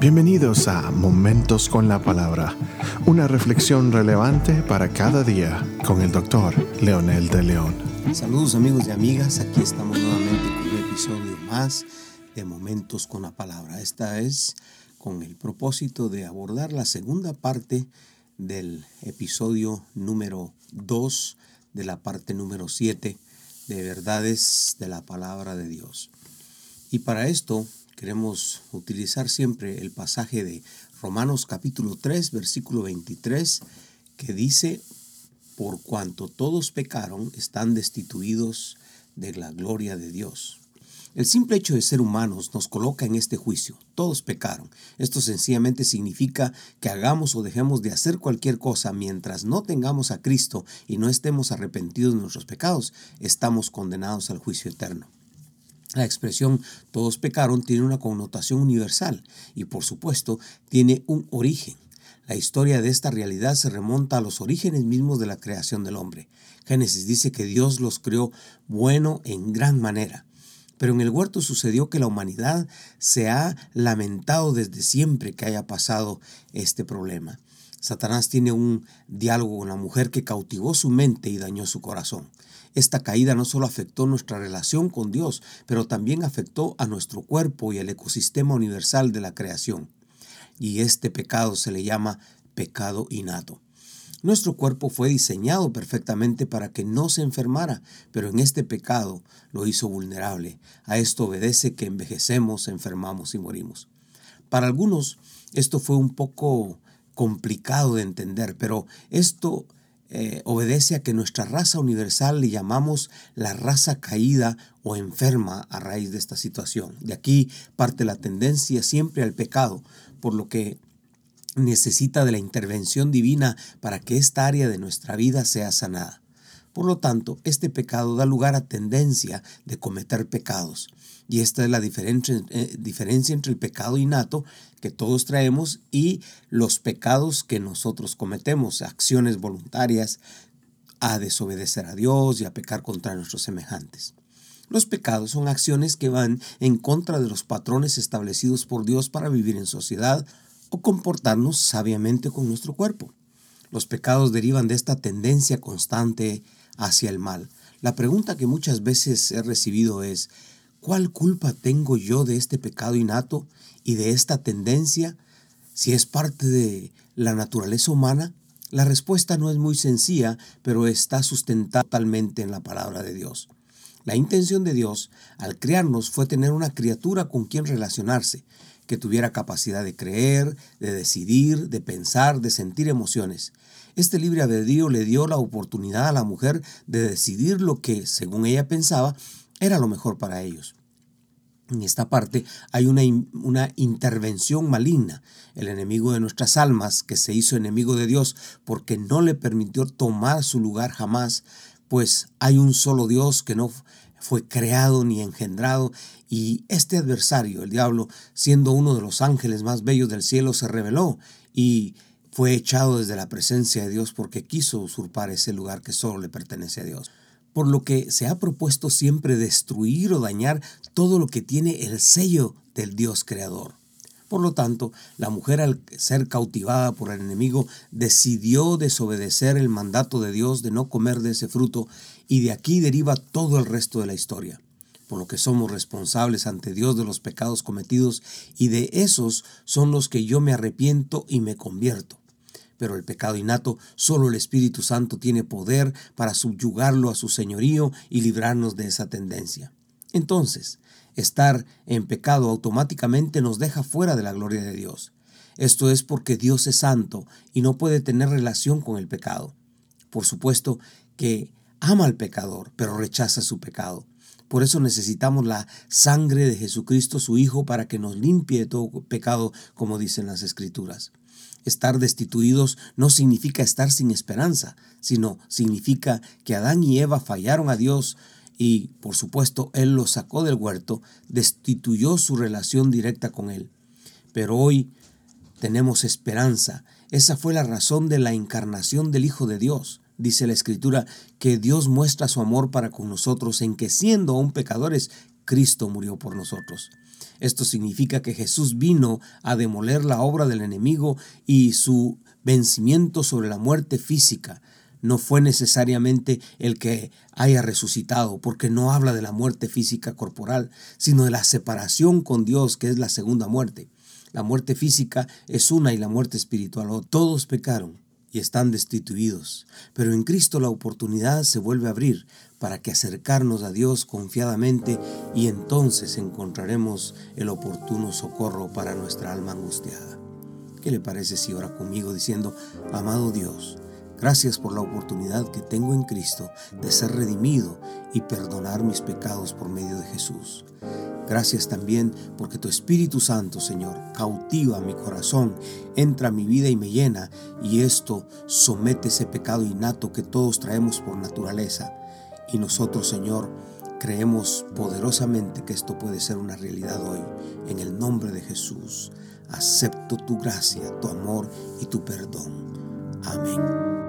Bienvenidos a Momentos con la Palabra, una reflexión relevante para cada día con el doctor Leonel de León. Saludos amigos y amigas, aquí estamos nuevamente con un episodio más de Momentos con la Palabra. Esta es con el propósito de abordar la segunda parte del episodio número 2 de la parte número 7 de verdades de la palabra de Dios. Y para esto queremos utilizar siempre el pasaje de Romanos capítulo 3, versículo 23, que dice, por cuanto todos pecaron, están destituidos de la gloria de Dios. El simple hecho de ser humanos nos coloca en este juicio. Todos pecaron. Esto sencillamente significa que hagamos o dejemos de hacer cualquier cosa mientras no tengamos a Cristo y no estemos arrepentidos de nuestros pecados, estamos condenados al juicio eterno. La expresión todos pecaron tiene una connotación universal y por supuesto tiene un origen. La historia de esta realidad se remonta a los orígenes mismos de la creación del hombre. Génesis dice que Dios los creó bueno en gran manera. Pero en el huerto sucedió que la humanidad se ha lamentado desde siempre que haya pasado este problema. Satanás tiene un diálogo con la mujer que cautivó su mente y dañó su corazón. Esta caída no solo afectó nuestra relación con Dios, pero también afectó a nuestro cuerpo y al ecosistema universal de la creación. Y este pecado se le llama pecado innato. Nuestro cuerpo fue diseñado perfectamente para que no se enfermara, pero en este pecado lo hizo vulnerable. A esto obedece que envejecemos, enfermamos y morimos. Para algunos esto fue un poco complicado de entender, pero esto eh, obedece a que nuestra raza universal le llamamos la raza caída o enferma a raíz de esta situación. De aquí parte la tendencia siempre al pecado, por lo que necesita de la intervención divina para que esta área de nuestra vida sea sanada. Por lo tanto, este pecado da lugar a tendencia de cometer pecados. Y esta es la eh, diferencia, entre el pecado innato que todos traemos y los pecados que nosotros cometemos, acciones voluntarias a desobedecer a Dios y a pecar contra nuestros semejantes. Los pecados son acciones que van en contra de los patrones establecidos por Dios para vivir en sociedad o comportarnos sabiamente con nuestro cuerpo. Los pecados derivan de esta tendencia constante hacia el mal. La pregunta que muchas veces he recibido es, ¿cuál culpa tengo yo de este pecado innato y de esta tendencia si es parte de la naturaleza humana? La respuesta no es muy sencilla, pero está sustentada totalmente en la palabra de Dios. La intención de Dios al crearnos fue tener una criatura con quien relacionarse, que tuviera capacidad de creer, de decidir, de pensar, de sentir emociones. Este libre albedrío le dio la oportunidad a la mujer de decidir lo que, según ella pensaba, era lo mejor para ellos. En esta parte hay una, una, intervención maligna, el enemigo de nuestras almas, que se hizo enemigo de Dios porque no le permitió tomar su lugar jamás, pues hay un solo Dios que no fue creado ni engendrado, y este adversario, el diablo, siendo uno de los ángeles más bellos del cielo, se rebeló y fue echado desde la presencia de Dios porque quiso usurpar ese lugar que solo le pertenece a Dios. Por lo que se ha propuesto siempre destruir o dañar todo lo que tiene el sello del Dios creador. Por lo tanto, la mujer al ser cautivada por el enemigo decidió desobedecer el mandato de Dios de no comer de ese fruto y de aquí deriva todo el resto de la historia por lo que somos responsables ante Dios de los pecados cometidos y de esos son los que yo me arrepiento y me convierto. Pero el pecado innato, solo el Espíritu Santo tiene poder para subyugarlo a su señorío y librarnos de esa tendencia. Entonces, estar en pecado automáticamente nos deja fuera de la gloria de Dios. Esto es porque Dios es santo y no puede tener relación con el pecado. Por supuesto que ama al pecador, pero rechaza su pecado. Por eso necesitamos la sangre de Jesucristo, su Hijo, para que nos limpie de todo pecado, como dicen las Escrituras. Estar destituidos no significa estar sin esperanza, sino significa que Adán y Eva fallaron a Dios y, por supuesto, Él los sacó del huerto, destituyó su relación directa con Él. Pero hoy tenemos esperanza. Esa fue la razón de la encarnación del Hijo de Dios dice la Escritura, que Dios muestra su amor para con nosotros en que siendo aún pecadores, Cristo murió por nosotros. Esto significa que Jesús vino a demoler la obra del enemigo y su vencimiento sobre la muerte física no fue necesariamente el que haya resucitado, porque no habla de la muerte física corporal, sino de la separación con Dios, que es la segunda muerte. La muerte física es una y la muerte espiritual. Todos pecaron y están destituidos, pero en Cristo la oportunidad se vuelve a abrir para que acercarnos a Dios confiadamente y entonces encontraremos el oportuno socorro para nuestra alma angustiada. ¿Qué le parece si ora conmigo diciendo, amado Dios, Gracias por la oportunidad que tengo en Cristo de ser redimido y perdonar mis pecados por medio de Jesús. Gracias también porque tu Espíritu Santo, Señor, cautiva mi corazón, entra a mi vida y me llena, y esto somete ese pecado innato que todos traemos por naturaleza. Y nosotros, Señor, creemos poderosamente que esto puede ser una realidad hoy. En el nombre de Jesús, acepto tu gracia, tu amor y tu perdón. Amén.